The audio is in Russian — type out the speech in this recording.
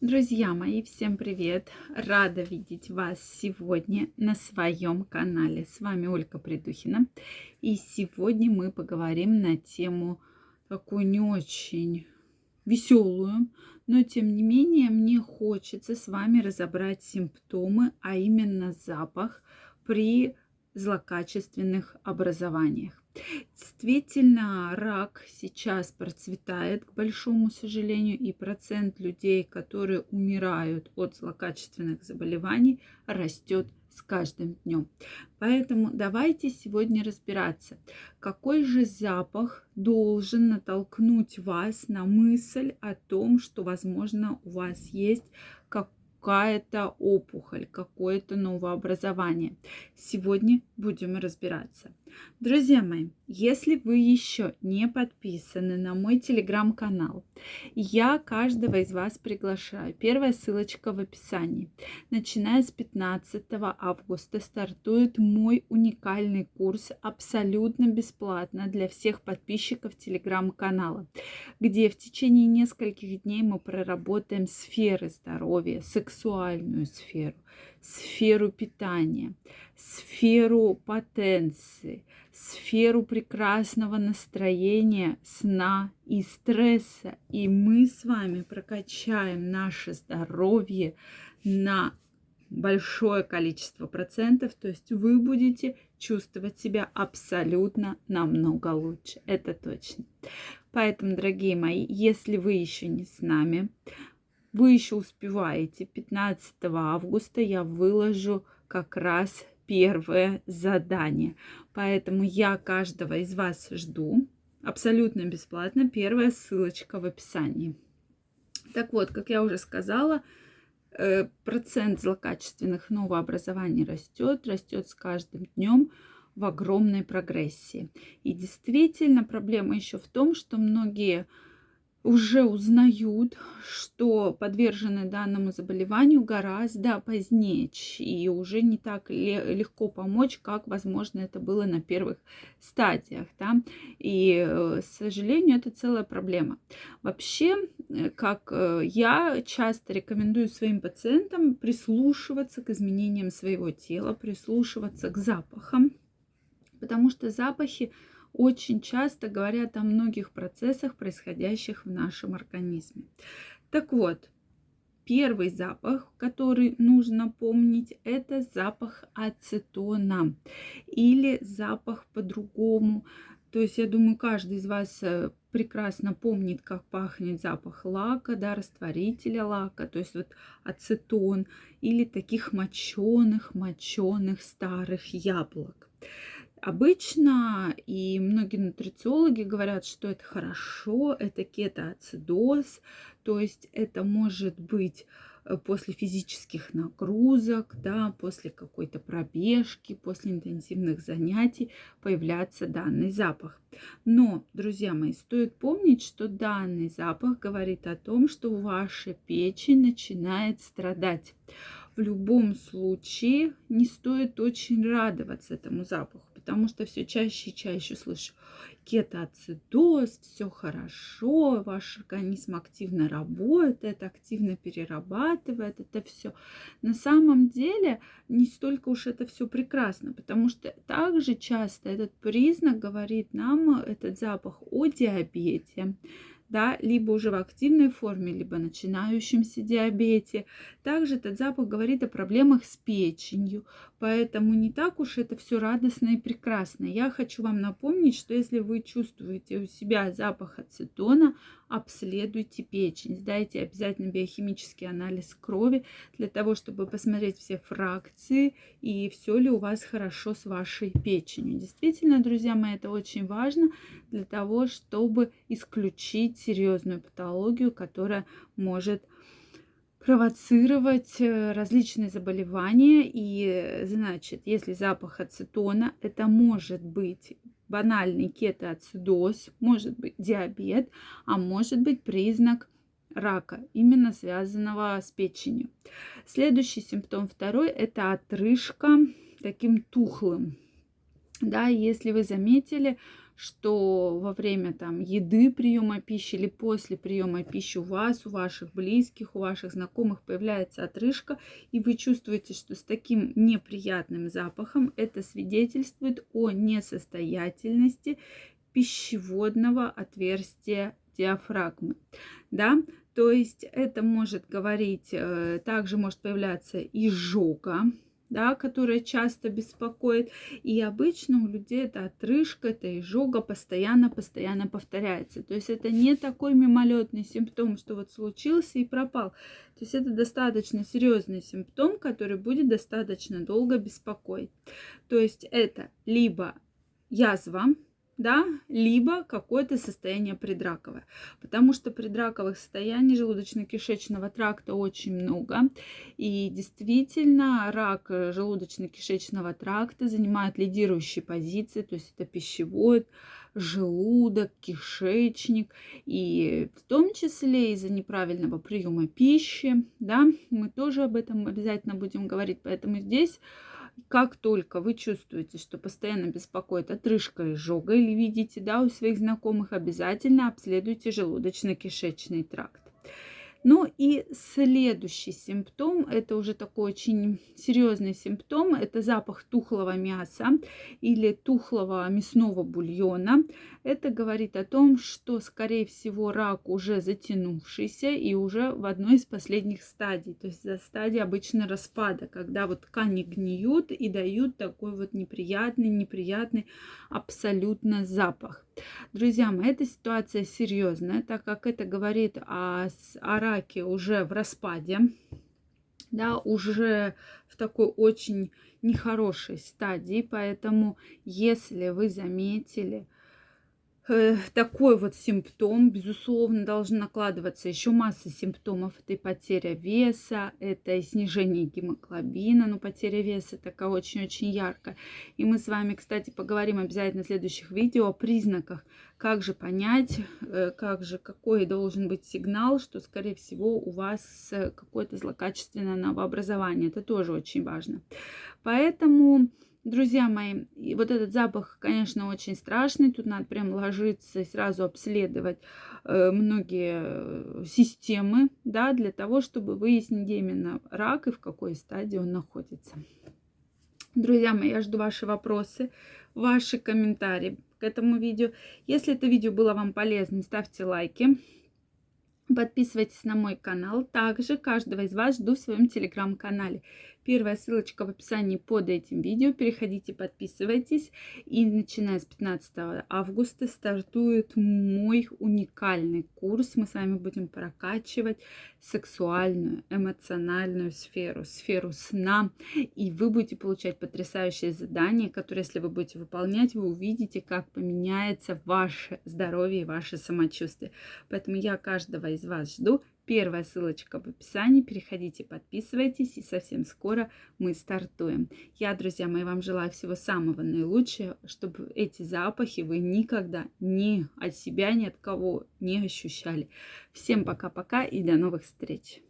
Друзья мои, всем привет! Рада видеть вас сегодня на своем канале. С вами Ольга Придухина. И сегодня мы поговорим на тему такую не очень веселую, но тем не менее мне хочется с вами разобрать симптомы, а именно запах при злокачественных образованиях. Действительно, рак сейчас процветает, к большому сожалению, и процент людей, которые умирают от злокачественных заболеваний, растет с каждым днем. Поэтому давайте сегодня разбираться, какой же запах должен натолкнуть вас на мысль о том, что, возможно, у вас есть как какая-то опухоль, какое-то новообразование. Сегодня будем разбираться. Друзья мои, если вы еще не подписаны на мой телеграм-канал, я каждого из вас приглашаю. Первая ссылочка в описании. Начиная с 15 августа стартует мой уникальный курс абсолютно бесплатно для всех подписчиков телеграм-канала, где в течение нескольких дней мы проработаем сферы здоровья, сексуальную сферу, сферу питания, сферу потенции, сферу прекрасного настроения, сна и стресса. И мы с вами прокачаем наше здоровье на большое количество процентов, то есть вы будете чувствовать себя абсолютно намного лучше, это точно. Поэтому, дорогие мои, если вы еще не с нами, вы еще успеваете. 15 августа я выложу как раз первое задание. Поэтому я каждого из вас жду абсолютно бесплатно. Первая ссылочка в описании. Так вот, как я уже сказала, э, процент злокачественных новообразований растет, растет с каждым днем в огромной прогрессии. И действительно, проблема еще в том, что многие уже узнают, что подвержены данному заболеванию гораздо позднее, и уже не так легко помочь, как, возможно, это было на первых стадиях. Да? И, э, к сожалению, это целая проблема. Вообще, э, как э, я часто рекомендую своим пациентам прислушиваться к изменениям своего тела, прислушиваться к запахам, потому что запахи очень часто говорят о многих процессах, происходящих в нашем организме. Так вот, первый запах, который нужно помнить, это запах ацетона или запах по-другому. То есть, я думаю, каждый из вас э, прекрасно помнит, как пахнет запах лака, да, растворителя лака, то есть вот ацетон или таких моченых, моченых старых яблок. Обычно и многие нутрициологи говорят, что это хорошо, это кетоацидоз, то есть это может быть э, после физических нагрузок, да, после какой-то пробежки, после интенсивных занятий появляется данный запах. Но, друзья мои, стоит помнить, что данный запах говорит о том, что ваша печень начинает страдать. В любом случае не стоит очень радоваться этому запаху потому что все чаще и чаще слышу кетоацидоз, все хорошо, ваш организм активно работает, активно перерабатывает это все. На самом деле не столько уж это все прекрасно, потому что также часто этот признак говорит нам, этот запах о диабете, да, либо уже в активной форме, либо начинающемся диабете. Также этот запах говорит о проблемах с печенью, поэтому не так уж это все радостно и прекрасно. Я хочу вам напомнить, что если вы чувствуете у себя запах ацетона, обследуйте печень, сдайте обязательно биохимический анализ крови для того, чтобы посмотреть все фракции и все ли у вас хорошо с вашей печенью. Действительно, друзья мои, это очень важно для того, чтобы исключить серьезную патологию, которая может провоцировать э, различные заболевания. И, значит, если запах ацетона, это может быть банальный кетоацидоз, может быть диабет, а может быть признак рака, именно связанного с печенью. Следующий симптом второй – это отрыжка таким тухлым. Да, если вы заметили, что во время там еды приема пищи или после приема пищи у вас, у ваших близких, у ваших знакомых появляется отрыжка, и вы чувствуете, что с таким неприятным запахом это свидетельствует о несостоятельности пищеводного отверстия диафрагмы. Да? То есть это может говорить, э, также может появляться изжога, да, которая часто беспокоит. И обычно у людей это отрыжка, это изжога постоянно-постоянно повторяется. То есть это не такой мимолетный симптом, что вот случился и пропал. То есть это достаточно серьезный симптом, который будет достаточно долго беспокоить. То есть это либо язва, да, либо какое-то состояние предраковое. Потому что предраковых состояний желудочно-кишечного тракта очень много. И действительно, рак желудочно-кишечного тракта занимает лидирующие позиции, то есть это пищевод, желудок, кишечник. И в том числе из-за неправильного приема пищи, да, мы тоже об этом обязательно будем говорить. Поэтому здесь как только вы чувствуете, что постоянно беспокоит отрыжка изжога или видите да, у своих знакомых, обязательно обследуйте желудочно-кишечный тракт. Ну и следующий симптом, это уже такой очень серьезный симптом, это запах тухлого мяса или тухлого мясного бульона. Это говорит о том, что, скорее всего, рак уже затянувшийся и уже в одной из последних стадий, то есть за стадии обычно распада, когда вот ткани гниют и дают такой вот неприятный, неприятный абсолютно запах. Друзья мои, эта ситуация серьезная, так как это говорит о, о раке уже в распаде, да, уже в такой очень нехорошей стадии. Поэтому, если вы заметили, такой вот симптом, безусловно, должен накладываться еще масса симптомов. Это и потеря веса, это и снижение гемоглобина, но потеря веса такая очень-очень яркая. И мы с вами, кстати, поговорим обязательно в следующих видео о признаках, как же понять, э, как же, какой должен быть сигнал, что, скорее всего, у вас э, какое-то злокачественное новообразование. Это тоже очень важно. Поэтому Друзья мои, и вот этот запах, конечно, очень страшный. Тут надо прям ложиться и сразу обследовать э, многие системы, да, для того, чтобы выяснить, где именно рак и в какой стадии он находится. Друзья мои, я жду ваши вопросы, ваши комментарии к этому видео. Если это видео было вам полезным, ставьте лайки. Подписывайтесь на мой канал. Также каждого из вас жду в своем телеграм-канале. Первая ссылочка в описании под этим видео. Переходите, подписывайтесь. И начиная с 15 августа стартует мой уникальный курс. Мы с вами будем прокачивать сексуальную, эмоциональную сферу, сферу сна. И вы будете получать потрясающие задания, которые, если вы будете выполнять, вы увидите, как поменяется ваше здоровье и ваше самочувствие. Поэтому я каждого из вас жду. Первая ссылочка в описании. Переходите, подписывайтесь. И совсем скоро мы стартуем. Я, друзья мои, вам желаю всего самого наилучшего, чтобы эти запахи вы никогда ни от себя, ни от кого не ощущали. Всем пока-пока и до новых встреч.